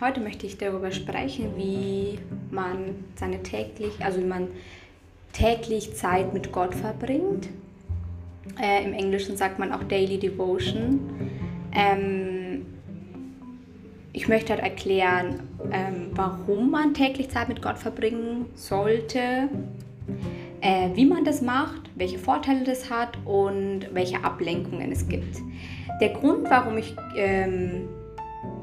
heute möchte ich darüber sprechen, wie man seine täglich, also wie man täglich Zeit mit Gott verbringt. Äh, Im Englischen sagt man auch Daily Devotion. Ähm, ich möchte halt erklären, ähm, warum man täglich Zeit mit Gott verbringen sollte, äh, wie man das macht, welche Vorteile das hat und welche Ablenkungen es gibt. Der Grund, warum ich ähm,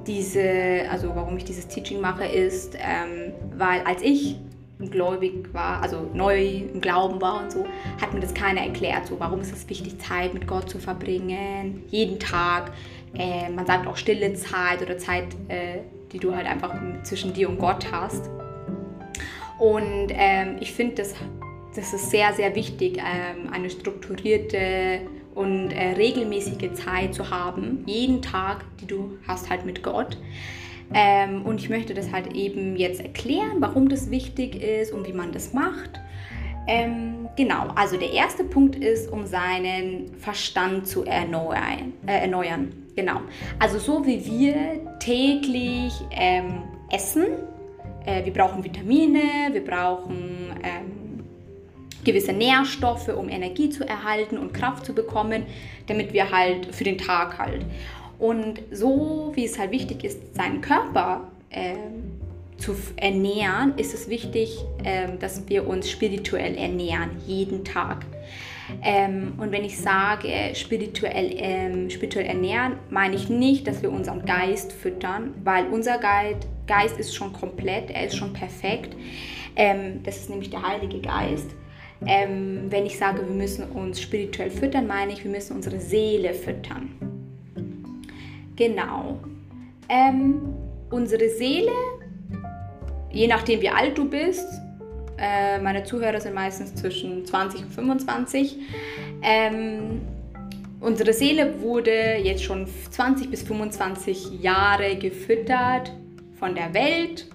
diese, also warum ich dieses Teaching mache, ist, ähm, weil als ich gläubig war, also neu im Glauben war und so, hat mir das keiner erklärt. So, warum ist es wichtig, Zeit mit Gott zu verbringen, jeden Tag. Äh, man sagt auch stille Zeit oder Zeit, äh, die du halt einfach zwischen dir und Gott hast. Und ähm, ich finde, das, das ist sehr, sehr wichtig, ähm, eine strukturierte und äh, regelmäßige Zeit zu haben, jeden Tag, die du hast halt mit Gott. Ähm, und ich möchte das halt eben jetzt erklären, warum das wichtig ist und wie man das macht. Ähm, genau, also der erste Punkt ist, um seinen Verstand zu erneuern. Äh, erneuern. Genau. Also so wie wir täglich ähm, essen, äh, wir brauchen Vitamine, wir brauchen ähm, gewisse Nährstoffe, um Energie zu erhalten und Kraft zu bekommen, damit wir halt für den Tag halt. Und so wie es halt wichtig ist, seinen Körper äh, zu ernähren, ist es wichtig, äh, dass wir uns spirituell ernähren, jeden Tag. Ähm, und wenn ich sage spirituell, ähm, spirituell ernähren, meine ich nicht, dass wir unseren Geist füttern, weil unser Geist, Geist ist schon komplett, er ist schon perfekt. Ähm, das ist nämlich der Heilige Geist. Ähm, wenn ich sage, wir müssen uns spirituell füttern, meine ich, wir müssen unsere Seele füttern. Genau. Ähm, unsere Seele, je nachdem wie alt du bist, äh, meine Zuhörer sind meistens zwischen 20 und 25, ähm, unsere Seele wurde jetzt schon 20 bis 25 Jahre gefüttert von der Welt,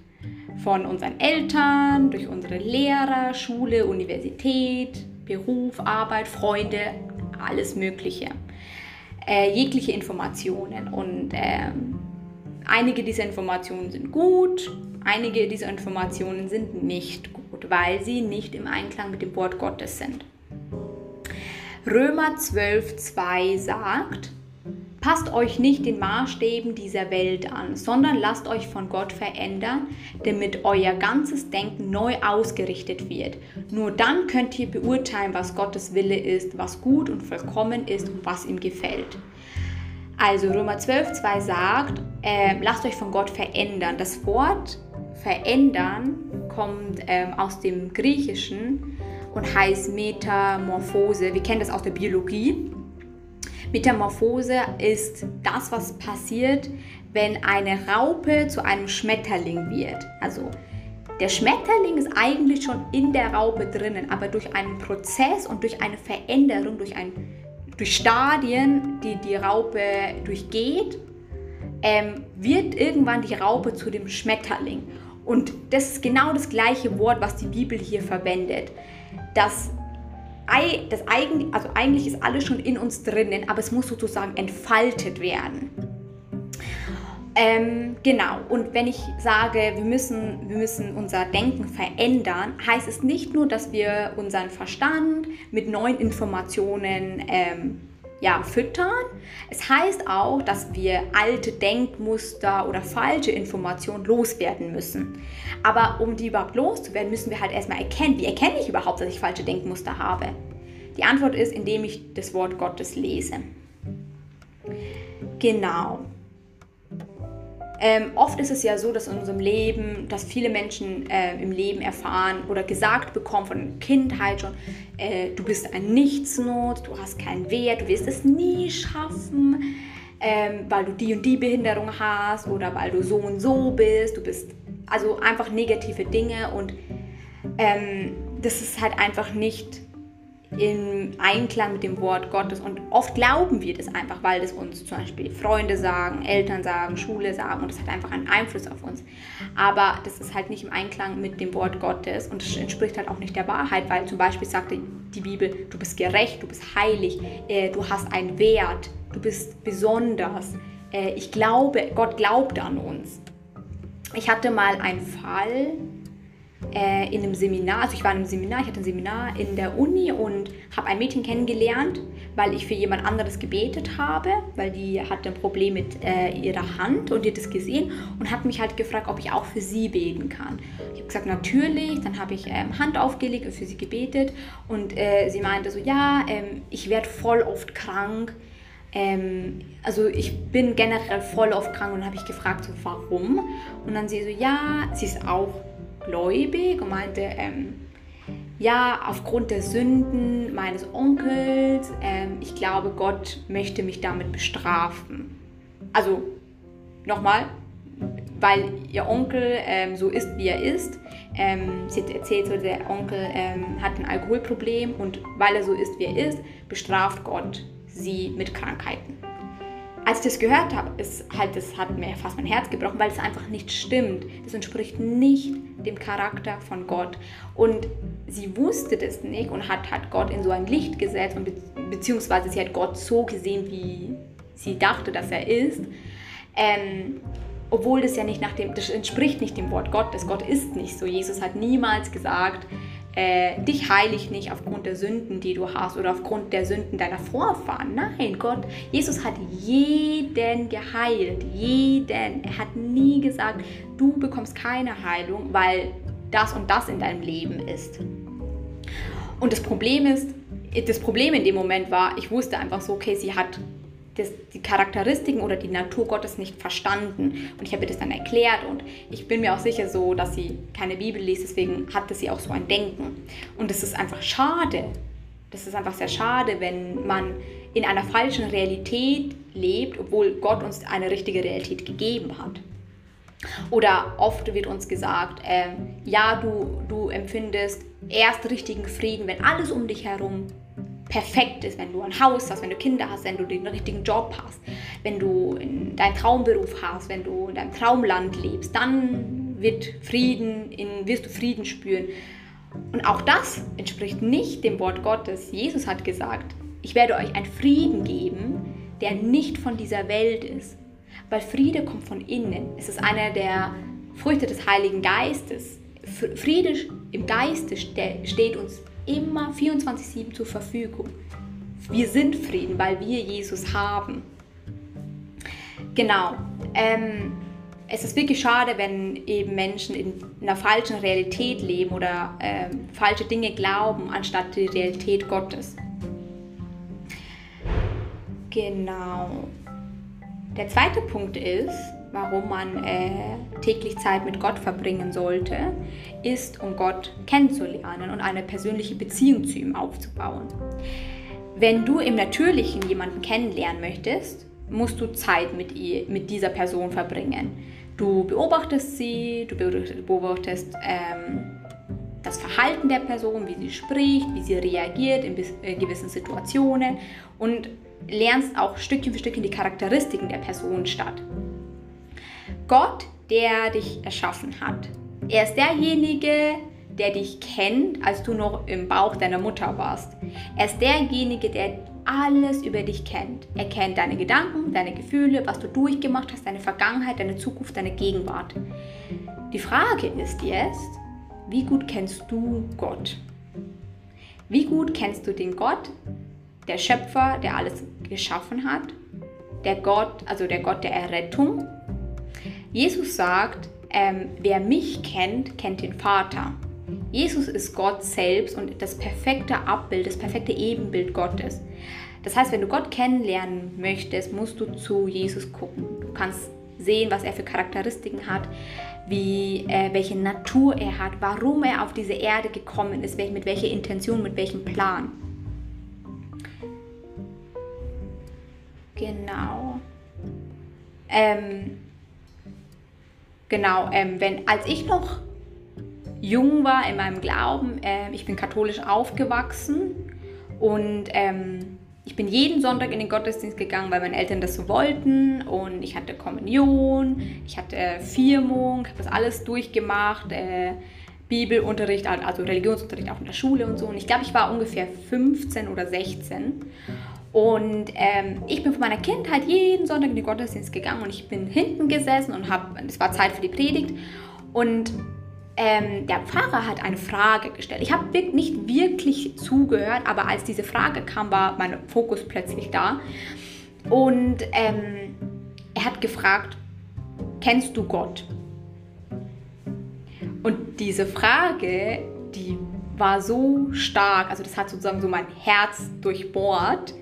von unseren Eltern, durch unsere Lehrer, Schule, Universität, Beruf, Arbeit, Freunde, alles Mögliche äh, jegliche Informationen. Und ähm, einige dieser Informationen sind gut, einige dieser Informationen sind nicht gut, weil sie nicht im Einklang mit dem Wort Gottes sind. Römer 12.2 sagt, Passt euch nicht den Maßstäben dieser Welt an, sondern lasst euch von Gott verändern, damit euer ganzes Denken neu ausgerichtet wird. Nur dann könnt ihr beurteilen, was Gottes Wille ist, was gut und vollkommen ist und was ihm gefällt. Also Römer 12, 2 sagt, äh, lasst euch von Gott verändern. Das Wort verändern kommt ähm, aus dem Griechischen und heißt Metamorphose. Wir kennen das aus der Biologie. Metamorphose ist das, was passiert, wenn eine Raupe zu einem Schmetterling wird. Also der Schmetterling ist eigentlich schon in der Raupe drinnen, aber durch einen Prozess und durch eine Veränderung, durch, ein, durch Stadien, die die Raupe durchgeht, ähm, wird irgendwann die Raupe zu dem Schmetterling. Und das ist genau das gleiche Wort, was die Bibel hier verwendet. Das das eigentlich, also eigentlich ist alles schon in uns drinnen, aber es muss sozusagen entfaltet werden. Ähm, genau, und wenn ich sage, wir müssen, wir müssen unser Denken verändern, heißt es nicht nur, dass wir unseren Verstand mit neuen Informationen ähm, ja, füttern. Es heißt auch, dass wir alte Denkmuster oder falsche Informationen loswerden müssen. Aber um die überhaupt loszuwerden, müssen wir halt erstmal erkennen, wie erkenne ich überhaupt, dass ich falsche Denkmuster habe? Die Antwort ist, indem ich das Wort Gottes lese. Genau. Ähm, oft ist es ja so, dass in unserem Leben, dass viele Menschen äh, im Leben erfahren oder gesagt bekommen von Kindheit schon, äh, du bist ein Nichtsnot, du hast keinen Wert, du wirst es nie schaffen, ähm, weil du die und die Behinderung hast oder weil du so und so bist. Du bist also einfach negative Dinge und ähm, das ist halt einfach nicht im Einklang mit dem Wort Gottes. Und oft glauben wir das einfach, weil das uns zum Beispiel Freunde sagen, Eltern sagen, Schule sagen und das hat einfach einen Einfluss auf uns. Aber das ist halt nicht im Einklang mit dem Wort Gottes und das entspricht halt auch nicht der Wahrheit, weil zum Beispiel sagte die Bibel, du bist gerecht, du bist heilig, äh, du hast einen Wert, du bist besonders. Äh, ich glaube, Gott glaubt an uns. ich hatte mal einen Fall, äh, in einem Seminar, also ich war in einem Seminar, ich hatte ein Seminar in der Uni und habe ein Mädchen kennengelernt, weil ich für jemand anderes gebetet habe, weil die hatte ein Problem mit äh, ihrer Hand und die hat das gesehen und hat mich halt gefragt, ob ich auch für sie beten kann. Ich habe gesagt, natürlich, dann habe ich ähm, Hand aufgelegt und für sie gebetet und äh, sie meinte so, ja, ähm, ich werde voll oft krank. Ähm, also ich bin generell voll oft krank und habe ich gefragt, so warum? Und dann sie so, ja, sie ist auch gläubig und meinte, ähm, ja, aufgrund der Sünden meines Onkels, ähm, ich glaube, Gott möchte mich damit bestrafen. Also, nochmal, weil ihr Onkel ähm, so ist, wie er ist. Ähm, sie hat erzählt, so, der Onkel ähm, hat ein Alkoholproblem und weil er so ist, wie er ist, bestraft Gott sie mit Krankheiten als ich das gehört habe, ist halt, das hat mir fast mein Herz gebrochen, weil es einfach nicht stimmt. Das entspricht nicht dem Charakter von Gott. Und sie wusste das nicht und hat, hat Gott in so ein Licht gesetzt, und be beziehungsweise sie hat Gott so gesehen, wie sie dachte, dass er ist. Ähm, obwohl das ja nicht nach dem, das entspricht nicht dem Wort Gottes. Gott ist nicht so. Jesus hat niemals gesagt, äh, dich heile ich nicht aufgrund der Sünden, die du hast oder aufgrund der Sünden deiner Vorfahren. Nein, Gott, Jesus hat jeden geheilt, jeden. Er hat nie gesagt, du bekommst keine Heilung, weil das und das in deinem Leben ist. Und das Problem ist, das Problem in dem Moment war, ich wusste einfach so, okay, sie hat das, die Charakteristiken oder die Natur Gottes nicht verstanden. Und ich habe ihr das dann erklärt und ich bin mir auch sicher so, dass sie keine Bibel liest, deswegen hatte sie auch so ein Denken. Und es ist einfach schade. Das ist einfach sehr schade, wenn man in einer falschen Realität lebt, obwohl Gott uns eine richtige Realität gegeben hat. Oder oft wird uns gesagt, äh, ja, du, du empfindest erst richtigen Frieden, wenn alles um dich herum perfekt ist, wenn du ein Haus hast, wenn du Kinder hast, wenn du den richtigen Job hast, wenn du deinen Traumberuf hast, wenn du in deinem Traumland lebst, dann wird Frieden, in, wirst du Frieden spüren. Und auch das entspricht nicht dem Wort Gottes. Jesus hat gesagt, ich werde euch einen Frieden geben, der nicht von dieser Welt ist. Weil Friede kommt von innen. Es ist einer der Früchte des Heiligen Geistes. Friede im Geiste steht uns immer 24-7 zur Verfügung. Wir sind Frieden, weil wir Jesus haben. Genau. Ähm, es ist wirklich schade, wenn eben Menschen in einer falschen Realität leben oder ähm, falsche Dinge glauben, anstatt die Realität Gottes. Genau. Der zweite Punkt ist, warum man äh, täglich Zeit mit Gott verbringen sollte, ist, um Gott kennenzulernen und eine persönliche Beziehung zu ihm aufzubauen. Wenn du im Natürlichen jemanden kennenlernen möchtest, musst du Zeit mit, ihr, mit dieser Person verbringen. Du beobachtest sie, du beobachtest ähm, das Verhalten der Person, wie sie spricht, wie sie reagiert in, äh, gewissen Situationen und lernst auch Stückchen für Stückchen die Charakteristiken der Person statt. Gott, der dich erschaffen hat. Er ist derjenige, der dich kennt, als du noch im Bauch deiner Mutter warst. Er ist derjenige, der alles über dich kennt. Er kennt deine Gedanken, deine Gefühle, was du durchgemacht hast, deine Vergangenheit, deine Zukunft, deine Gegenwart. Die Frage ist jetzt, wie gut kennst du Gott? Wie gut kennst du den Gott, der Schöpfer, der alles geschaffen hat? Der Gott, also der Gott der Errettung, Jesus sagt, ähm, wer mich kennt, kennt den Vater. Jesus ist Gott selbst und das perfekte Abbild, das perfekte Ebenbild Gottes. Das heißt, wenn du Gott kennenlernen möchtest, musst du zu Jesus gucken. Du kannst sehen, was er für Charakteristiken hat, wie, äh, welche Natur er hat, warum er auf diese Erde gekommen ist, mit welcher Intention, mit welchem Plan. Genau. Ähm, Genau, ähm, wenn, als ich noch jung war in meinem Glauben, äh, ich bin katholisch aufgewachsen und ähm, ich bin jeden Sonntag in den Gottesdienst gegangen, weil meine Eltern das so wollten und ich hatte Kommunion, ich hatte Firmung, habe das alles durchgemacht, äh, Bibelunterricht, also Religionsunterricht auch in der Schule und so. Und ich glaube, ich war ungefähr 15 oder 16 Und ähm, ich bin von meiner Kindheit jeden Sonntag in den Gottesdienst gegangen und ich bin hinten gesessen und habe, es war Zeit für die Predigt und ähm, der Pfarrer hat eine Frage gestellt. Ich habe nicht wirklich zugehört, aber als diese Frage kam, war mein Fokus plötzlich da. Und ähm, er hat gefragt, kennst du Gott? Und diese Frage, die war so stark, also das hat sozusagen so mein Herz durchbohrt,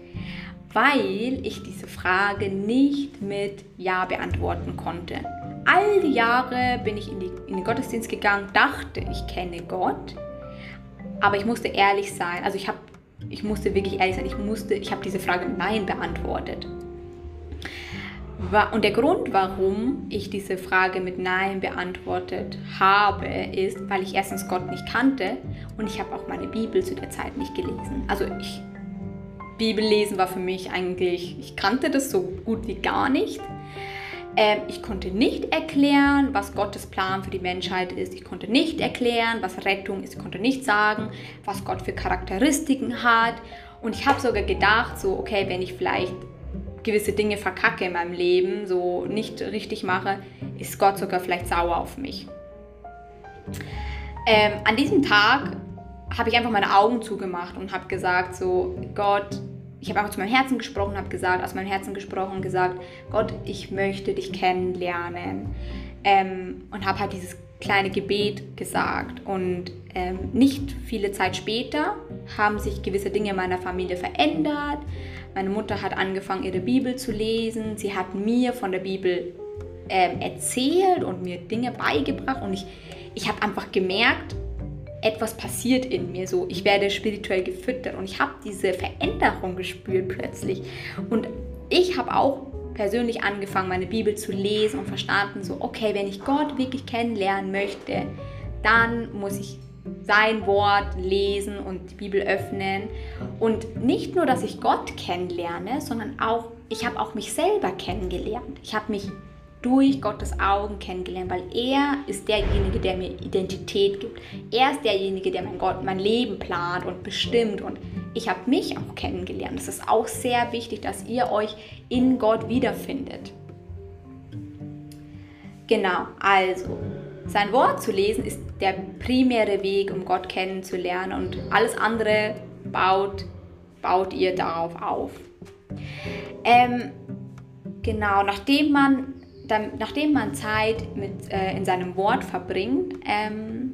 weil ich diese Frage nicht mit Ja beantworten konnte. All die Jahre bin ich in, die, in den Gottesdienst gegangen, dachte, ich kenne Gott, aber ich musste ehrlich sein. Also ich, hab, ich musste wirklich ehrlich sein. Ich, musste, ich habe diese Frage mit Nein beantwortet. Und der Grund, warum ich diese Frage mit Nein beantwortet habe, ist, weil ich erstens Gott nicht kannte und ich habe auch meine Bibel zu der Zeit nicht gelesen. Also ich Bibellesen war für mich eigentlich, ich kannte das so gut wie gar nicht. Ähm, ich konnte nicht erklären, was Gottes Plan für die Menschheit ist. Ich konnte nicht erklären, was Rettung ist. Ich konnte nicht sagen, was Gott für Charakteristiken hat. Und ich habe sogar gedacht, so, okay, wenn ich vielleicht gewisse Dinge verkacke in meinem Leben, so nicht richtig mache, ist Gott sogar vielleicht sauer auf mich. Ähm, an diesem Tag habe ich einfach meine Augen zugemacht und habe gesagt, so Gott, ich habe einfach zu meinem Herzen gesprochen, habe gesagt, aus meinem Herzen gesprochen und gesagt, Gott, ich möchte dich kennenlernen. Ähm, und habe halt dieses kleine Gebet gesagt. Und ähm, nicht viele Zeit später haben sich gewisse Dinge in meiner Familie verändert. Meine Mutter hat angefangen, ihre Bibel zu lesen. Sie hat mir von der Bibel ähm, erzählt und mir Dinge beigebracht. Und ich, ich habe einfach gemerkt, etwas passiert in mir so. Ich werde spirituell gefüttert und ich habe diese Veränderung gespürt plötzlich. Und ich habe auch persönlich angefangen, meine Bibel zu lesen und verstanden, so, okay, wenn ich Gott wirklich kennenlernen möchte, dann muss ich sein Wort lesen und die Bibel öffnen. Und nicht nur, dass ich Gott kennenlerne, sondern auch, ich habe auch mich selber kennengelernt. Ich habe mich durch Gottes Augen kennengelernt, weil er ist derjenige, der mir Identität gibt. Er ist derjenige, der mein, Gott, mein Leben plant und bestimmt und ich habe mich auch kennengelernt. Es ist auch sehr wichtig, dass ihr euch in Gott wiederfindet. Genau, also sein Wort zu lesen ist der primäre Weg, um Gott kennenzulernen und alles andere baut, baut ihr darauf auf. Ähm, genau, nachdem man dann, nachdem man Zeit mit, äh, in seinem Wort verbringt, ähm,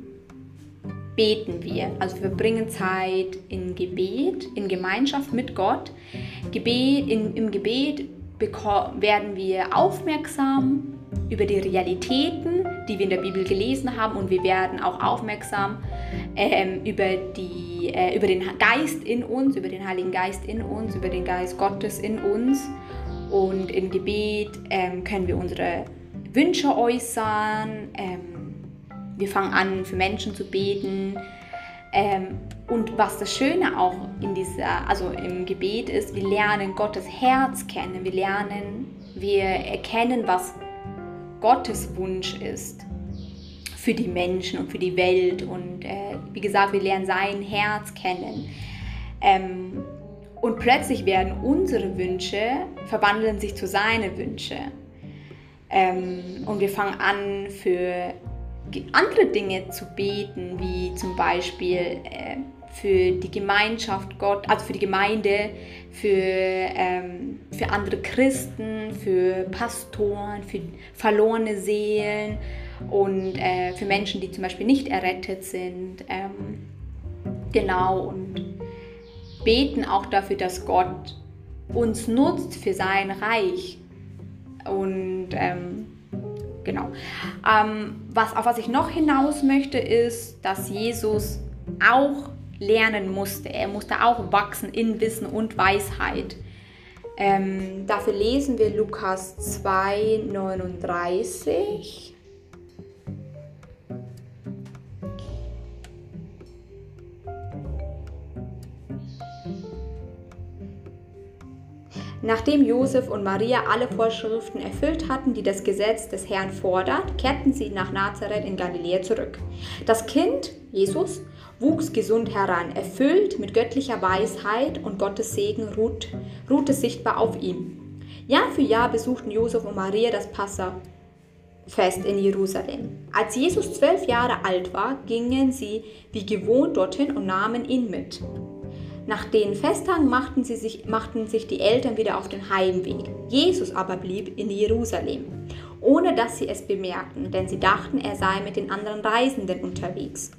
beten wir. Also wir bringen Zeit in Gebet, in Gemeinschaft mit Gott. Gebet, in, Im Gebet werden wir aufmerksam über die Realitäten, die wir in der Bibel gelesen haben und wir werden auch aufmerksam ähm, über, die, äh, über den Geist in uns, über den Heiligen Geist in uns, über den Geist Gottes in uns und im Gebet ähm, können wir unsere Wünsche äußern. Ähm, wir fangen an, für Menschen zu beten. Ähm, und was das Schöne auch in dieser, also im Gebet ist, wir lernen Gottes Herz kennen. Wir lernen, wir erkennen, was Gottes Wunsch ist für die Menschen und für die Welt. Und äh, wie gesagt, wir lernen sein Herz kennen. Ähm, und plötzlich werden unsere Wünsche, verwandeln sich zu seinen Wünsche. Ähm, und wir fangen an, für andere Dinge zu beten, wie zum Beispiel äh, für die Gemeinschaft Gott, also für die Gemeinde, für, ähm, für andere Christen, für Pastoren, für verlorene Seelen und äh, für Menschen, die zum Beispiel nicht errettet sind. Ähm, genau, und beten auch dafür, dass Gott uns nutzt für sein Reich. Und ähm, genau. Ähm, was, auf was ich noch hinaus möchte, ist, dass Jesus auch lernen musste. Er musste auch wachsen in Wissen und Weisheit. Ähm, dafür lesen wir Lukas 2, 39. Nachdem Josef und Maria alle Vorschriften erfüllt hatten, die das Gesetz des Herrn fordert, kehrten sie nach Nazareth in Galiläa zurück. Das Kind, Jesus, wuchs gesund heran, erfüllt mit göttlicher Weisheit und Gottes Segen ruht, ruhte sichtbar auf ihm. Jahr für Jahr besuchten Josef und Maria das Passafest in Jerusalem. Als Jesus zwölf Jahre alt war, gingen sie wie gewohnt dorthin und nahmen ihn mit. Nach den Festtagen machten, sich, machten sich die Eltern wieder auf den Heimweg. Jesus aber blieb in Jerusalem, ohne dass sie es bemerkten, denn sie dachten, er sei mit den anderen Reisenden unterwegs.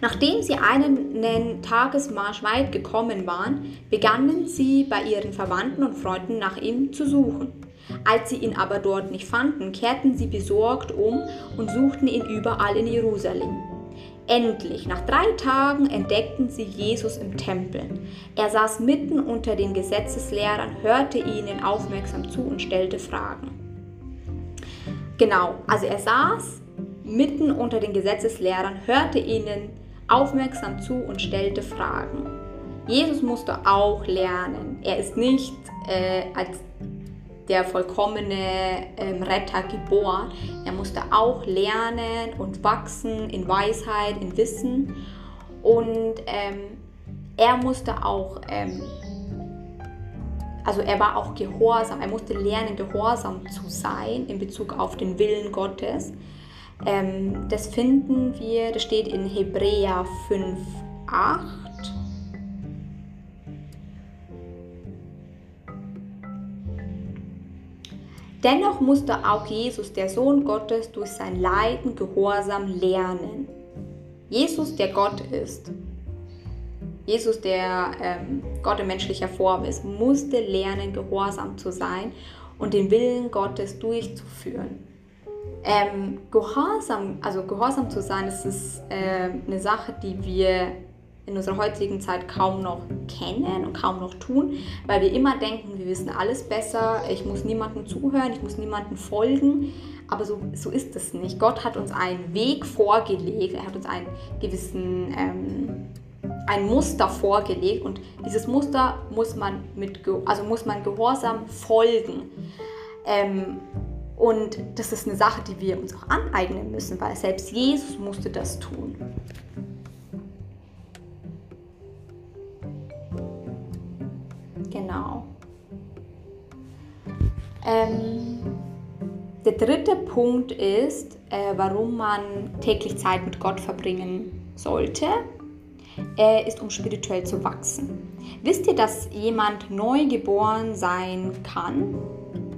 Nachdem sie einen Tagesmarsch weit gekommen waren, begannen sie bei ihren Verwandten und Freunden nach ihm zu suchen. Als sie ihn aber dort nicht fanden, kehrten sie besorgt um und suchten ihn überall in Jerusalem. Endlich, nach drei Tagen entdeckten sie Jesus im Tempel. Er saß mitten unter den Gesetzeslehrern, hörte ihnen aufmerksam zu und stellte Fragen. Genau, also er saß mitten unter den Gesetzeslehrern, hörte ihnen aufmerksam zu und stellte Fragen. Jesus musste auch lernen. Er ist nicht äh, als der vollkommene ähm, Retter geboren. Er musste auch lernen und wachsen in Weisheit, in Wissen. Und ähm, er musste auch, ähm, also er war auch gehorsam, er musste lernen, gehorsam zu sein in Bezug auf den Willen Gottes. Ähm, das finden wir, das steht in Hebräer 5, 8. Dennoch musste auch Jesus, der Sohn Gottes, durch sein Leiden Gehorsam lernen. Jesus, der Gott ist, Jesus, der ähm, Gott in menschlicher Form ist, musste lernen, gehorsam zu sein und den Willen Gottes durchzuführen. Ähm, gehorsam, also gehorsam zu sein, das ist äh, eine Sache, die wir in unserer heutigen Zeit kaum noch kennen und kaum noch tun, weil wir immer denken, wir wissen alles besser, ich muss niemandem zuhören, ich muss niemandem folgen. Aber so, so ist es nicht. Gott hat uns einen Weg vorgelegt, er hat uns einen gewissen ähm, ein Muster vorgelegt und dieses Muster muss man mit also muss man gehorsam folgen. Ähm, und das ist eine Sache, die wir uns auch aneignen müssen, weil selbst Jesus musste das tun. Ähm, der dritte Punkt ist, äh, warum man täglich Zeit mit Gott verbringen sollte, äh, ist, um spirituell zu wachsen. Wisst ihr, dass jemand neu geboren sein kann?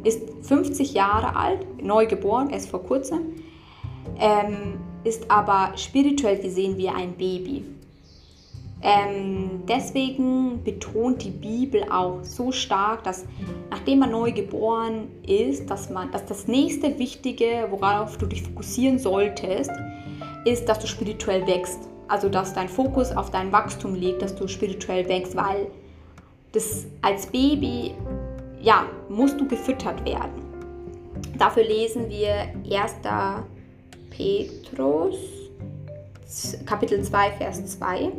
ist 50 Jahre alt, neu geboren, erst vor kurzem, ähm, ist aber spirituell gesehen wie ein Baby. Ähm, deswegen betont die Bibel auch so stark, dass nachdem man neu geboren ist, dass, man, dass das nächste Wichtige, worauf du dich fokussieren solltest, ist, dass du spirituell wächst. Also dass dein Fokus auf dein Wachstum liegt, dass du spirituell wächst, weil das als Baby ja, musst du gefüttert werden. Dafür lesen wir 1. Petrus, Kapitel 2, Vers 2.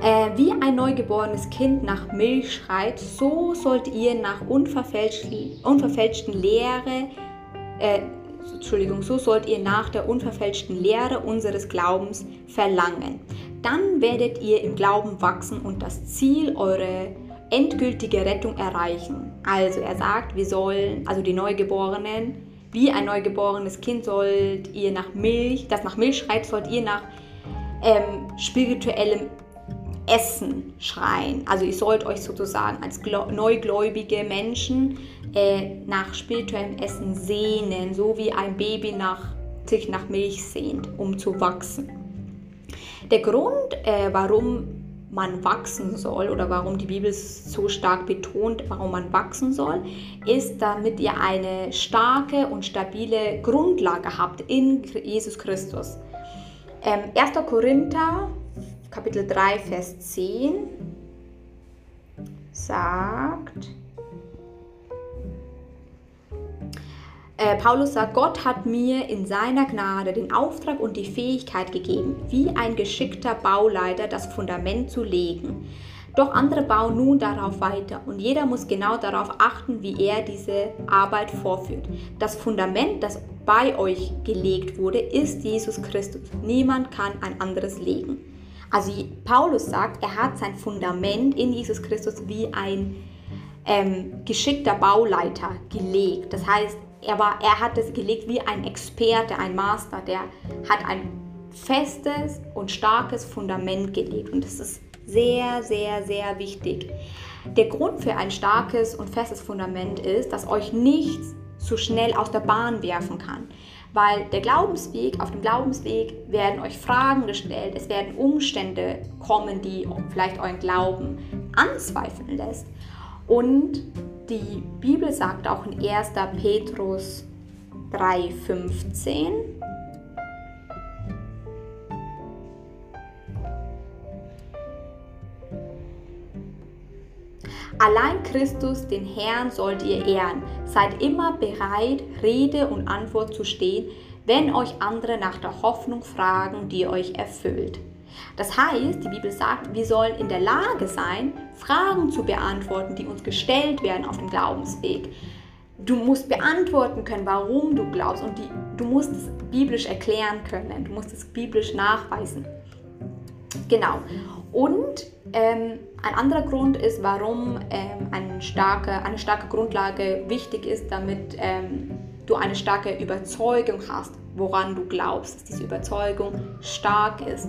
Äh, wie ein neugeborenes Kind nach Milch schreit, so sollt ihr nach unverfälschten, unverfälschten Lehre, äh, Entschuldigung, so sollt ihr nach der unverfälschten Lehre unseres Glaubens verlangen. Dann werdet ihr im Glauben wachsen und das Ziel eurer endgültige Rettung erreichen. Also er sagt, wir sollen, also die Neugeborenen, wie ein neugeborenes Kind sollt ihr nach Milch, das nach Milch schreit, sollt ihr nach ähm, spirituellem Essen schreien. Also ihr sollt euch sozusagen als neugläubige Menschen äh, nach spirituellem Essen sehnen, so wie ein Baby nach, sich nach Milch sehnt, um zu wachsen. Der Grund, äh, warum man wachsen soll oder warum die Bibel so stark betont, warum man wachsen soll, ist, damit ihr eine starke und stabile Grundlage habt in Jesus Christus. Ähm, 1. Korinther, Kapitel 3, Vers 10 sagt, Äh, Paulus sagt, Gott hat mir in seiner Gnade den Auftrag und die Fähigkeit gegeben, wie ein geschickter Bauleiter das Fundament zu legen. Doch andere bauen nun darauf weiter und jeder muss genau darauf achten, wie er diese Arbeit vorführt. Das Fundament, das bei euch gelegt wurde, ist Jesus Christus. Niemand kann ein anderes legen. Also Paulus sagt, er hat sein Fundament in Jesus Christus wie ein ähm, geschickter Bauleiter gelegt. Das heißt, er, war, er hat es gelegt wie ein Experte, ein Master, der hat ein festes und starkes Fundament gelegt. Und das ist sehr, sehr, sehr wichtig. Der Grund für ein starkes und festes Fundament ist, dass euch nichts so schnell aus der Bahn werfen kann. Weil der Glaubensweg, auf dem Glaubensweg werden euch Fragen gestellt, es werden Umstände kommen, die vielleicht euren Glauben anzweifeln lässt. Und die Bibel sagt auch in 1. Petrus 3,15, Allein Christus, den Herrn, sollt ihr ehren. Seid immer bereit, Rede und Antwort zu stehen, wenn euch andere nach der Hoffnung fragen, die euch erfüllt. Das heißt, die Bibel sagt, wir sollen in der Lage sein, Fragen zu beantworten, die uns gestellt werden auf dem Glaubensweg. Du musst beantworten können, warum du glaubst und die, du musst es biblisch erklären können, du musst es biblisch nachweisen. Genau. Und ähm, ein anderer Grund ist, warum ähm, eine, starke, eine starke Grundlage wichtig ist, damit ähm, du eine starke Überzeugung hast, woran du glaubst, dass diese Überzeugung stark ist.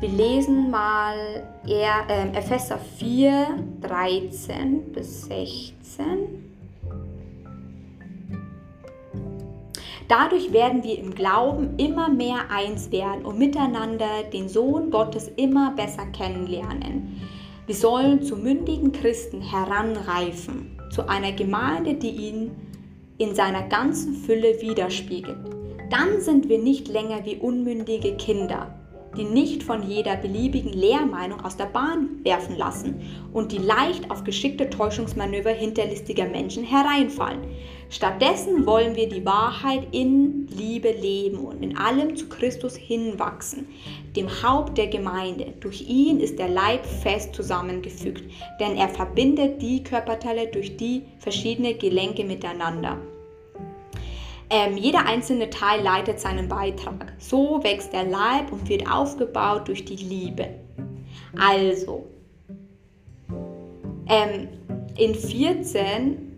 Wir lesen mal eher, äh, Epheser 4, 13 bis 16. Dadurch werden wir im Glauben immer mehr eins werden und miteinander den Sohn Gottes immer besser kennenlernen. Wir sollen zu mündigen Christen heranreifen, zu einer Gemeinde, die ihn in seiner ganzen Fülle widerspiegelt. Dann sind wir nicht länger wie unmündige Kinder, die nicht von jeder beliebigen Lehrmeinung aus der Bahn werfen lassen und die leicht auf geschickte Täuschungsmanöver hinterlistiger Menschen hereinfallen. Stattdessen wollen wir die Wahrheit in Liebe leben und in allem zu Christus hinwachsen, dem Haupt der Gemeinde. Durch ihn ist der Leib fest zusammengefügt, denn er verbindet die Körperteile durch die verschiedenen Gelenke miteinander. Ähm, jeder einzelne Teil leitet seinen Beitrag. So wächst der Leib und wird aufgebaut durch die Liebe. Also, ähm, in 14,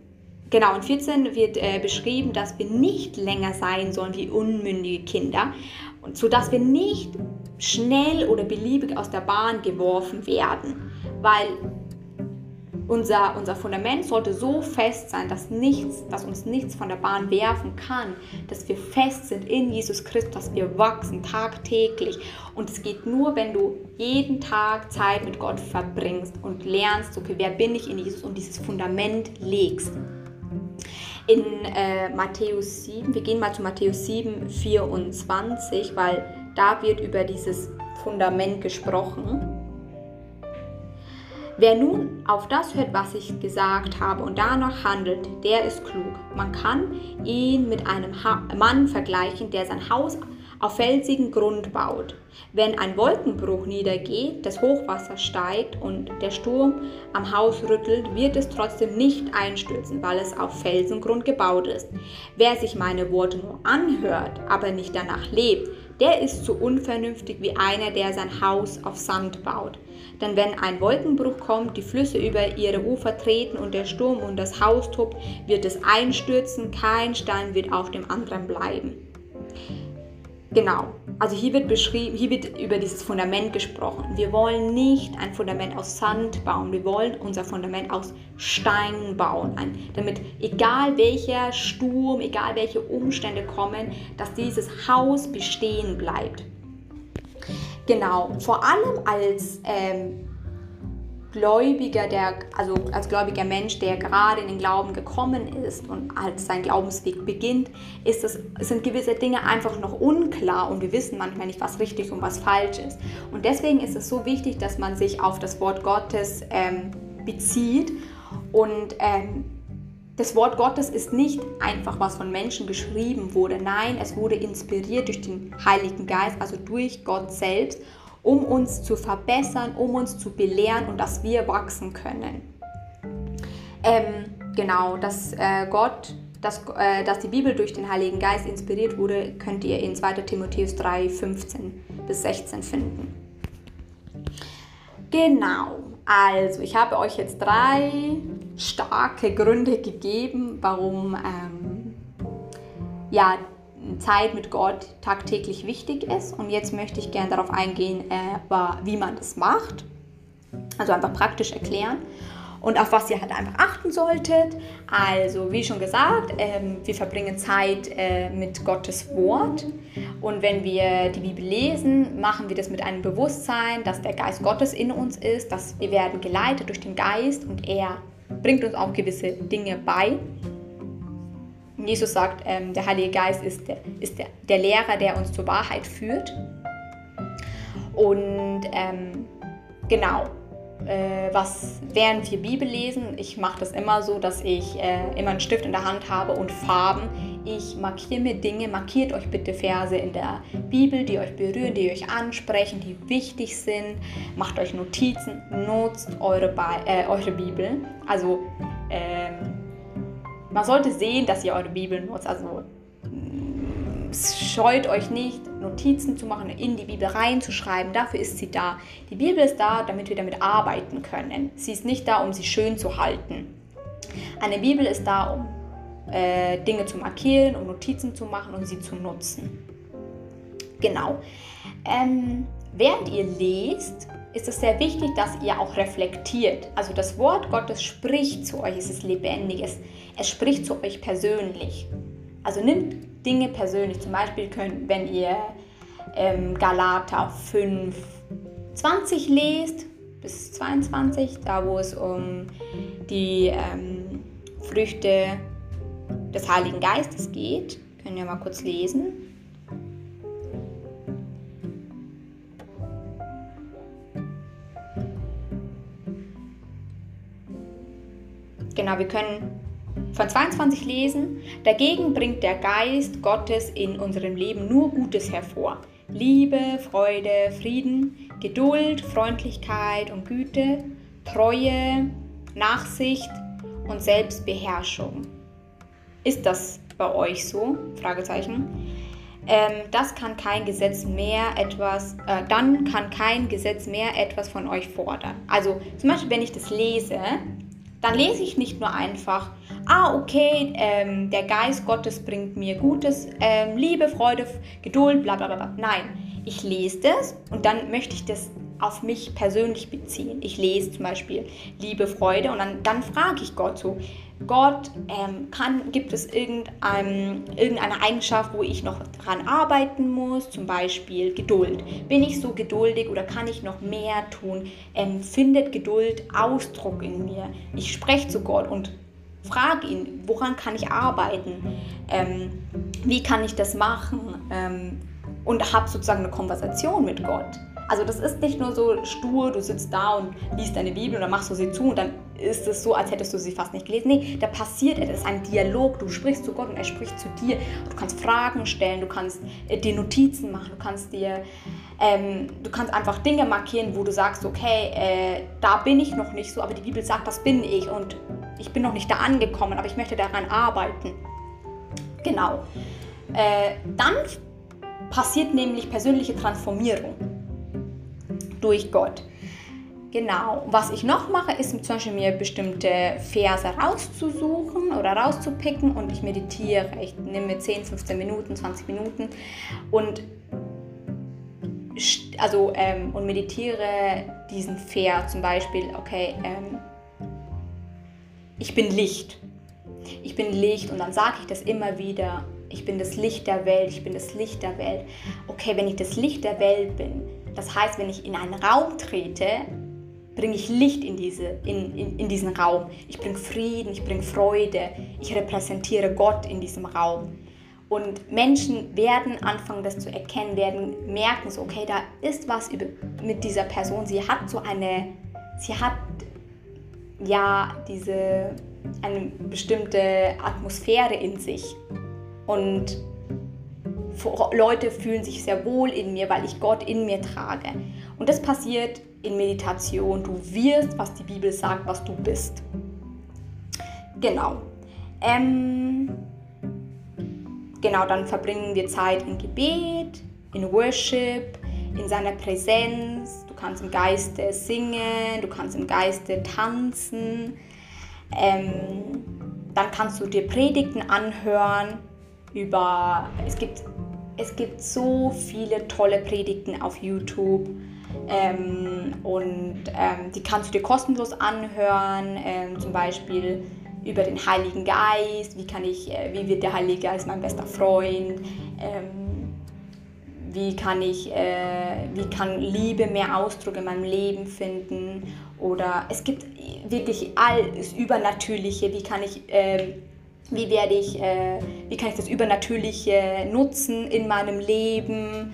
genau, in 14 wird äh, beschrieben, dass wir nicht länger sein sollen wie unmündige Kinder, sodass wir nicht schnell oder beliebig aus der Bahn geworfen werden, weil unser, unser Fundament sollte so fest sein, dass, nichts, dass uns nichts von der Bahn werfen kann, dass wir fest sind in Jesus Christus, dass wir wachsen tagtäglich. Und es geht nur, wenn du jeden Tag Zeit mit Gott verbringst und lernst, okay, wer bin ich in Jesus und dieses Fundament legst. In äh, Matthäus 7, wir gehen mal zu Matthäus 7, 24, weil da wird über dieses Fundament gesprochen. Wer nun auf das hört, was ich gesagt habe und danach handelt, der ist klug. Man kann ihn mit einem ha Mann vergleichen, der sein Haus auf felsigen Grund baut. Wenn ein Wolkenbruch niedergeht, das Hochwasser steigt und der Sturm am Haus rüttelt, wird es trotzdem nicht einstürzen, weil es auf Felsengrund gebaut ist. Wer sich meine Worte nur anhört, aber nicht danach lebt, der ist so unvernünftig wie einer, der sein Haus auf Sand baut. Denn wenn ein Wolkenbruch kommt, die Flüsse über ihre Ufer treten und der Sturm und das Haus tobt, wird es einstürzen, kein Stein wird auf dem anderen bleiben. Genau, also hier wird beschrieben, hier wird über dieses Fundament gesprochen. Wir wollen nicht ein Fundament aus Sand bauen, wir wollen unser Fundament aus Stein bauen, damit egal welcher Sturm, egal welche Umstände kommen, dass dieses Haus bestehen bleibt. Genau, vor allem als ähm, Gläubiger, der, also als gläubiger Mensch, der gerade in den Glauben gekommen ist und als sein Glaubensweg beginnt, ist es, sind gewisse Dinge einfach noch unklar und wir wissen manchmal nicht, was richtig und was falsch ist. Und deswegen ist es so wichtig, dass man sich auf das Wort Gottes ähm, bezieht und ähm, das Wort Gottes ist nicht einfach, was von Menschen geschrieben wurde. Nein, es wurde inspiriert durch den Heiligen Geist, also durch Gott selbst um uns zu verbessern, um uns zu belehren und dass wir wachsen können. Ähm, genau, dass äh, Gott, dass, äh, dass die Bibel durch den Heiligen Geist inspiriert wurde, könnt ihr in 2 Timotheus 3, 15 bis 16 finden. Genau, also ich habe euch jetzt drei starke Gründe gegeben, warum ähm, ja, Zeit mit Gott tagtäglich wichtig ist. Und jetzt möchte ich gerne darauf eingehen, äh, wie man das macht. Also einfach praktisch erklären und auf was ihr halt einfach achten solltet. Also, wie schon gesagt, ähm, wir verbringen Zeit äh, mit Gottes Wort. Und wenn wir die Bibel lesen, machen wir das mit einem Bewusstsein, dass der Geist Gottes in uns ist, dass wir werden geleitet durch den Geist und er bringt uns auch gewisse Dinge bei. Jesus sagt, ähm, der Heilige Geist ist, der, ist der, der, Lehrer, der uns zur Wahrheit führt. Und ähm, genau, äh, was während wir Bibel lesen, ich mache das immer so, dass ich äh, immer einen Stift in der Hand habe und Farben. Ich markiere mir Dinge, markiert euch bitte Verse in der Bibel, die euch berühren, die euch ansprechen, die wichtig sind. Macht euch Notizen, nutzt eure, äh, eure Bibel. Also ähm, man sollte sehen, dass ihr eure Bibel nutzt. Also scheut euch nicht, Notizen zu machen, in die Bibel reinzuschreiben. Dafür ist sie da. Die Bibel ist da, damit wir damit arbeiten können. Sie ist nicht da, um sie schön zu halten. Eine Bibel ist da, um äh, Dinge zu markieren, um Notizen zu machen und sie zu nutzen. Genau. Ähm, während ihr lest, ist es sehr wichtig, dass ihr auch reflektiert. Also das Wort Gottes spricht zu euch, es ist lebendiges. Es spricht zu euch persönlich. Also nimmt Dinge persönlich. Zum Beispiel könnt, wenn ihr ähm, Galater 5, 20 lest bis 22, da wo es um die ähm, Früchte des Heiligen Geistes geht, können wir mal kurz lesen. Genau, wir können von 22 lesen, dagegen bringt der Geist Gottes in unserem Leben nur Gutes hervor. Liebe, Freude, Frieden, Geduld, Freundlichkeit und Güte, Treue, Nachsicht und Selbstbeherrschung. Ist das bei euch so? Fragezeichen. Ähm, das kann kein Gesetz mehr etwas, äh, dann kann kein Gesetz mehr etwas von euch fordern. Also zum Beispiel, wenn ich das lese, dann lese ich nicht nur einfach, ah, okay, ähm, der Geist Gottes bringt mir Gutes, ähm, Liebe, Freude, Geduld, bla bla bla. Nein, ich lese das und dann möchte ich das auf mich persönlich beziehen. Ich lese zum Beispiel Liebe, Freude und dann, dann frage ich Gott so, Gott, ähm, kann, gibt es irgendein, irgendeine Eigenschaft, wo ich noch dran arbeiten muss, zum Beispiel Geduld. Bin ich so geduldig oder kann ich noch mehr tun? Ähm, findet Geduld Ausdruck in mir? Ich spreche zu Gott und frage ihn, woran kann ich arbeiten? Ähm, wie kann ich das machen? Ähm, und habe sozusagen eine Konversation mit Gott. Also das ist nicht nur so stur, du sitzt da und liest deine Bibel dann machst du sie zu und dann ist es so, als hättest du sie fast nicht gelesen. Nee, da passiert etwas, ein Dialog. Du sprichst zu Gott und er spricht zu dir. Du kannst Fragen stellen, du kannst äh, dir Notizen machen, du kannst dir, ähm, du kannst einfach Dinge markieren, wo du sagst, okay, äh, da bin ich noch nicht so, aber die Bibel sagt, das bin ich und ich bin noch nicht da angekommen, aber ich möchte daran arbeiten. Genau. Äh, dann passiert nämlich persönliche Transformierung durch Gott. Genau. Was ich noch mache, ist zum Beispiel mir bestimmte Verse rauszusuchen oder rauszupicken und ich meditiere. Ich nehme mir 10, 15 Minuten, 20 Minuten und also ähm, und meditiere diesen Vers zum Beispiel, okay, ähm, ich bin Licht. Ich bin Licht und dann sage ich das immer wieder. Ich bin das Licht der Welt, ich bin das Licht der Welt. Okay, wenn ich das Licht der Welt bin, das heißt, wenn ich in einen Raum trete, bringe ich Licht in, diese, in, in, in diesen Raum. Ich bringe Frieden, ich bringe Freude, ich repräsentiere Gott in diesem Raum. Und Menschen werden anfangen, das zu erkennen, werden merken, so, okay, da ist was mit dieser Person. Sie hat so eine, sie hat ja diese, eine bestimmte Atmosphäre in sich. Und Leute fühlen sich sehr wohl in mir, weil ich Gott in mir trage. Und das passiert in Meditation. Du wirst, was die Bibel sagt, was du bist. Genau. Ähm, genau, dann verbringen wir Zeit in Gebet, in Worship, in seiner Präsenz. Du kannst im Geiste singen, du kannst im Geiste tanzen. Ähm, dann kannst du dir Predigten anhören über, es gibt, es gibt so viele tolle Predigten auf YouTube ähm, und ähm, die kannst du dir kostenlos anhören, ähm, zum Beispiel über den Heiligen Geist, wie kann ich, äh, wie wird der Heilige Geist mein bester Freund, ähm, wie kann ich, äh, wie kann Liebe mehr Ausdruck in meinem Leben finden? Oder es gibt wirklich alles Übernatürliche, wie kann ich, äh, wie werde ich, äh, wie kann ich das Übernatürliche nutzen in meinem Leben,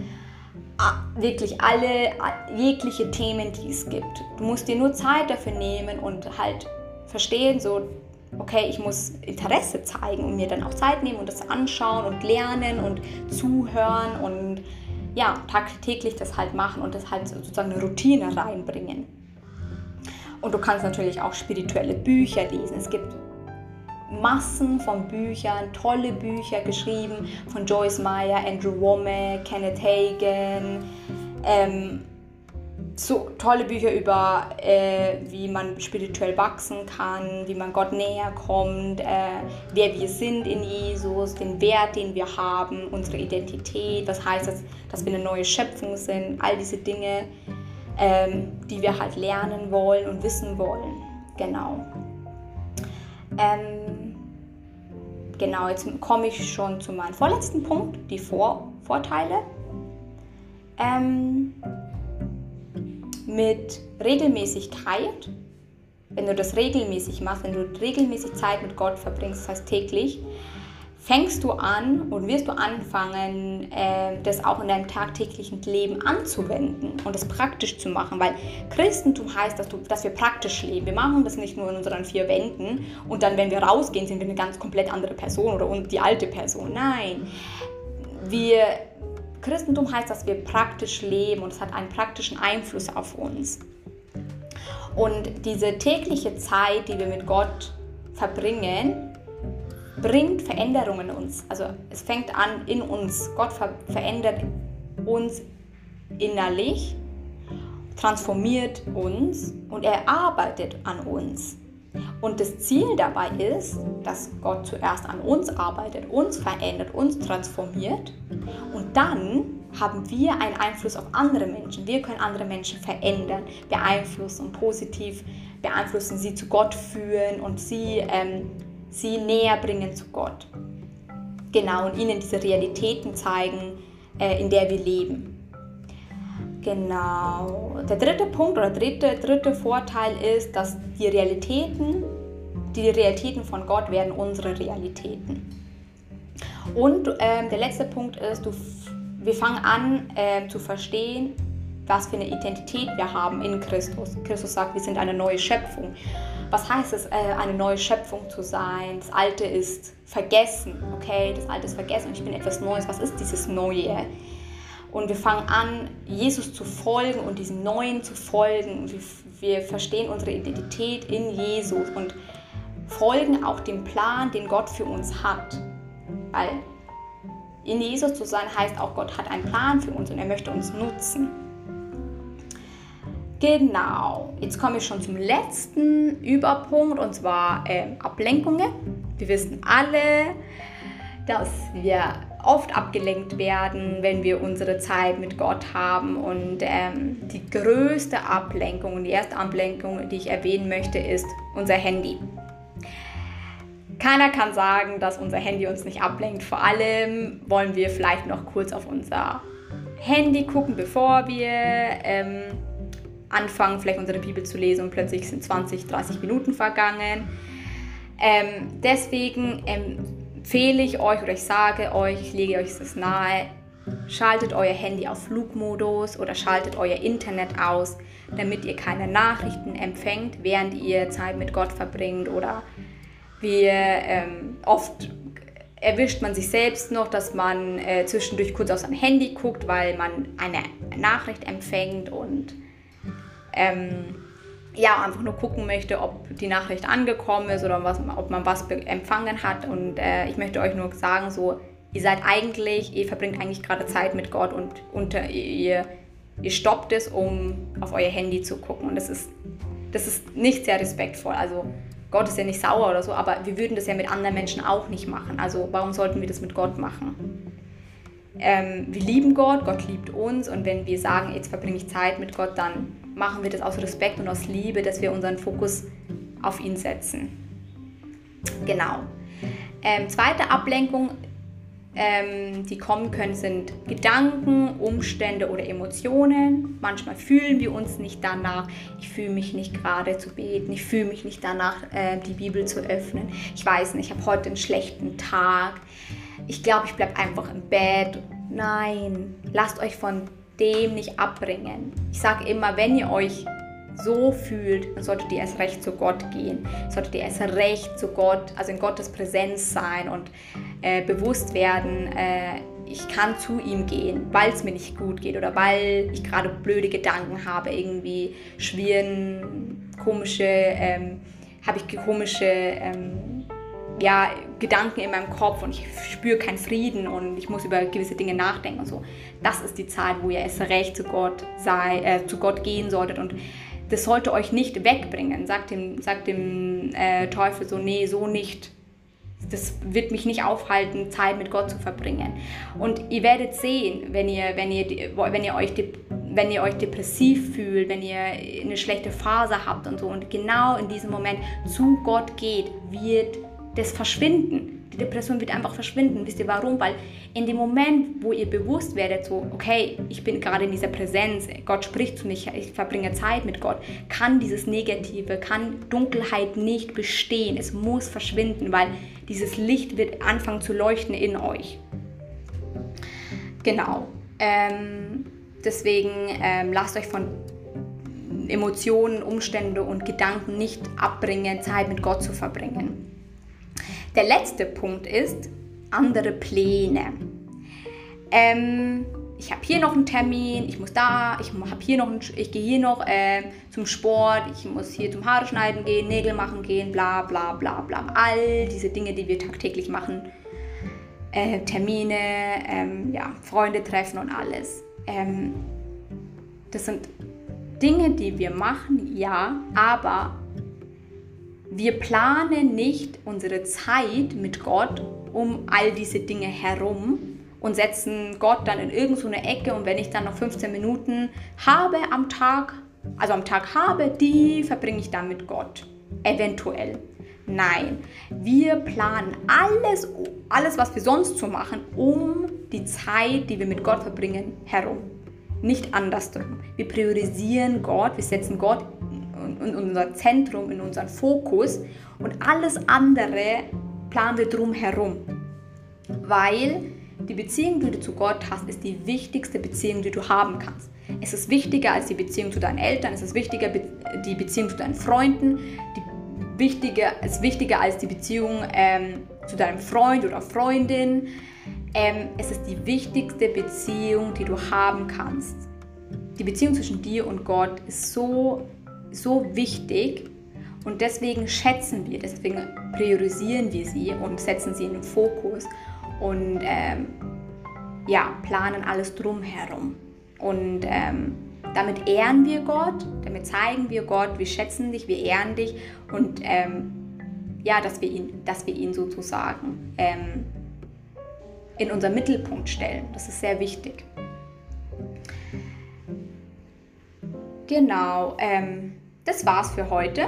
wirklich alle, jegliche Themen, die es gibt. Du musst dir nur Zeit dafür nehmen und halt verstehen, so okay, ich muss Interesse zeigen und mir dann auch Zeit nehmen und das anschauen und lernen und zuhören und ja, tagtäglich das halt machen und das halt sozusagen eine Routine reinbringen. Und du kannst natürlich auch spirituelle Bücher lesen. Es gibt Massen von Büchern, tolle Bücher geschrieben von Joyce Meyer, Andrew Womack, Kenneth Hagen. Ähm, so tolle Bücher über, äh, wie man spirituell wachsen kann, wie man Gott näher kommt, äh, wer wir sind in Jesus, den Wert, den wir haben, unsere Identität, was heißt das, dass wir eine neue Schöpfung sind, all diese Dinge, ähm, die wir halt lernen wollen und wissen wollen. Genau. Ähm, genau, jetzt komme ich schon zu meinem vorletzten Punkt, die Vor Vorteile. Ähm, mit Regelmäßigkeit, wenn du das regelmäßig machst, wenn du regelmäßig Zeit mit Gott verbringst, das heißt täglich, fängst du an und wirst du anfangen, äh, das auch in deinem tagtäglichen Leben anzuwenden und das praktisch zu machen, weil Christentum heißt, dass, du, dass wir praktisch leben. Wir machen das nicht nur in unseren vier Wänden und dann, wenn wir rausgehen, sind wir eine ganz komplett andere Person oder die alte Person. Nein, wir Christentum heißt, dass wir praktisch leben und es hat einen praktischen Einfluss auf uns. Und diese tägliche Zeit, die wir mit Gott verbringen, bringt Veränderungen in uns. Also es fängt an in uns. Gott ver verändert uns innerlich, transformiert uns und er arbeitet an uns. Und das Ziel dabei ist, dass Gott zuerst an uns arbeitet, uns verändert, uns transformiert und dann haben wir einen Einfluss auf andere Menschen. Wir können andere Menschen verändern, beeinflussen und positiv beeinflussen, sie zu Gott führen und sie, ähm, sie näher bringen zu Gott. Genau, und ihnen diese Realitäten zeigen, äh, in der wir leben. Genau. Der dritte Punkt oder dritte, dritte Vorteil ist, dass die Realitäten, die Realitäten von Gott werden unsere Realitäten. Und ähm, der letzte Punkt ist, du, wir fangen an äh, zu verstehen, was für eine Identität wir haben in Christus. Christus sagt, wir sind eine neue Schöpfung. Was heißt es, äh, eine neue Schöpfung zu sein? Das Alte ist vergessen, okay? Das Alte ist vergessen und ich bin etwas Neues. Was ist dieses Neue? Und wir fangen an, Jesus zu folgen und diesem Neuen zu folgen. Wir, wir verstehen unsere Identität in Jesus und folgen auch dem Plan, den Gott für uns hat. Weil in Jesus zu sein heißt auch, Gott hat einen Plan für uns und er möchte uns nutzen. Genau, jetzt komme ich schon zum letzten Überpunkt und zwar äh, Ablenkungen. Wir wissen alle, dass wir oft abgelenkt werden, wenn wir unsere Zeit mit Gott haben. Und ähm, die größte Ablenkung die erste Ablenkung, die ich erwähnen möchte, ist unser Handy. Keiner kann sagen, dass unser Handy uns nicht ablenkt. Vor allem wollen wir vielleicht noch kurz auf unser Handy gucken, bevor wir ähm, anfangen, vielleicht unsere Bibel zu lesen und plötzlich sind 20, 30 Minuten vergangen. Ähm, deswegen empfehle ich euch oder ich sage euch, ich lege euch das nahe, schaltet euer Handy auf Flugmodus oder schaltet euer Internet aus, damit ihr keine Nachrichten empfängt, während ihr Zeit mit Gott verbringt oder wir ähm, oft erwischt man sich selbst noch, dass man äh, zwischendurch kurz auf sein Handy guckt, weil man eine Nachricht empfängt und ähm, ja, einfach nur gucken möchte, ob die Nachricht angekommen ist oder was, ob man was empfangen hat. Und äh, ich möchte euch nur sagen, so, ihr seid eigentlich, ihr verbringt eigentlich gerade Zeit mit Gott und unter, ihr, ihr stoppt es, um auf euer Handy zu gucken. Und das ist, das ist nicht sehr respektvoll. Also Gott ist ja nicht sauer oder so, aber wir würden das ja mit anderen Menschen auch nicht machen. Also warum sollten wir das mit Gott machen? Ähm, wir lieben Gott, Gott liebt uns und wenn wir sagen, jetzt verbringe ich Zeit mit Gott, dann machen wir das aus Respekt und aus Liebe, dass wir unseren Fokus auf ihn setzen. Genau. Ähm, zweite Ablenkung ähm, die kommen können, sind Gedanken, Umstände oder Emotionen. Manchmal fühlen wir uns nicht danach. Ich fühle mich nicht gerade zu beten. Ich fühle mich nicht danach, äh, die Bibel zu öffnen. Ich weiß nicht, ich habe heute einen schlechten Tag. Ich glaube, ich bleibe einfach im Bett. Nein, lasst euch von dem nicht abbringen. Ich sage immer, wenn ihr euch so fühlt, dann solltet ihr erst recht zu Gott gehen. Solltet ihr erst recht zu Gott, also in Gottes Präsenz sein und äh, bewusst werden, äh, ich kann zu ihm gehen, weil es mir nicht gut geht oder weil ich gerade blöde Gedanken habe, irgendwie schwirren komische, ähm, habe ich komische ähm, ja, Gedanken in meinem Kopf und ich spüre keinen Frieden und ich muss über gewisse Dinge nachdenken und so. Das ist die Zeit, wo ihr erst recht zu Gott sei, äh, zu Gott gehen solltet und das sollte euch nicht wegbringen. Sagt dem, sagt dem äh, Teufel so, nee, so nicht. Das wird mich nicht aufhalten, Zeit mit Gott zu verbringen. Und ihr werdet sehen, wenn ihr, wenn ihr, wenn ihr, euch, wenn ihr euch depressiv fühlt, wenn ihr eine schlechte Phase habt und so, und genau in diesem Moment zu Gott geht, wird das verschwinden die Depression wird einfach verschwinden. Wisst ihr warum? Weil in dem Moment, wo ihr bewusst werdet, so, okay, ich bin gerade in dieser Präsenz, Gott spricht zu mir, ich verbringe Zeit mit Gott, kann dieses Negative, kann Dunkelheit nicht bestehen. Es muss verschwinden, weil dieses Licht wird anfangen zu leuchten in euch. Genau. Ähm, deswegen ähm, lasst euch von Emotionen, Umstände und Gedanken nicht abbringen, Zeit mit Gott zu verbringen. Der letzte Punkt ist andere Pläne. Ähm, ich habe hier noch einen Termin, ich muss da, ich habe hier noch, einen, ich gehe hier noch äh, zum Sport, ich muss hier zum Haare schneiden gehen, Nägel machen gehen, bla bla bla bla. All diese Dinge, die wir tagtäglich machen, äh, Termine, ähm, ja, Freunde treffen und alles. Ähm, das sind Dinge, die wir machen, ja, aber wir planen nicht unsere Zeit mit Gott um all diese Dinge herum und setzen Gott dann in irgendeine Ecke und wenn ich dann noch 15 Minuten habe am Tag, also am Tag habe, die verbringe ich dann mit Gott. Eventuell. Nein, wir planen alles, alles, was wir sonst so machen, um die Zeit, die wir mit Gott verbringen, herum. Nicht andersrum. Wir priorisieren Gott, wir setzen Gott in unser Zentrum, in unseren Fokus und alles andere planen wir drumherum. Weil die Beziehung, die du zu Gott hast, ist die wichtigste Beziehung, die du haben kannst. Es ist wichtiger als die Beziehung zu deinen Eltern, es ist wichtiger die Beziehung zu deinen Freunden, die wichtiger, es ist wichtiger als die Beziehung ähm, zu deinem Freund oder Freundin. Ähm, es ist die wichtigste Beziehung, die du haben kannst. Die Beziehung zwischen dir und Gott ist so so wichtig und deswegen schätzen wir, deswegen priorisieren wir sie und setzen sie in den Fokus und ähm, ja, planen alles drumherum. Und ähm, damit ehren wir Gott, damit zeigen wir Gott, wir schätzen dich, wir ehren dich und ähm, ja, dass wir ihn, dass wir ihn sozusagen ähm, in unseren Mittelpunkt stellen. Das ist sehr wichtig. Genau, ähm, das war's für heute.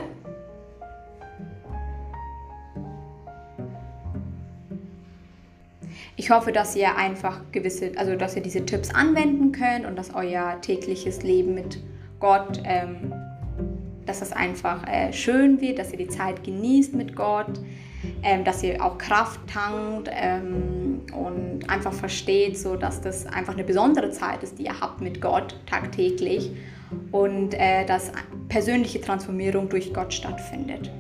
Ich hoffe, dass ihr einfach gewisse, also dass ihr diese Tipps anwenden könnt und dass euer tägliches Leben mit Gott, ähm, dass es einfach äh, schön wird, dass ihr die Zeit genießt mit Gott, ähm, dass ihr auch Kraft tankt ähm, und einfach versteht, so dass das einfach eine besondere Zeit ist, die ihr habt mit Gott tagtäglich und äh, dass persönliche Transformierung durch Gott stattfindet.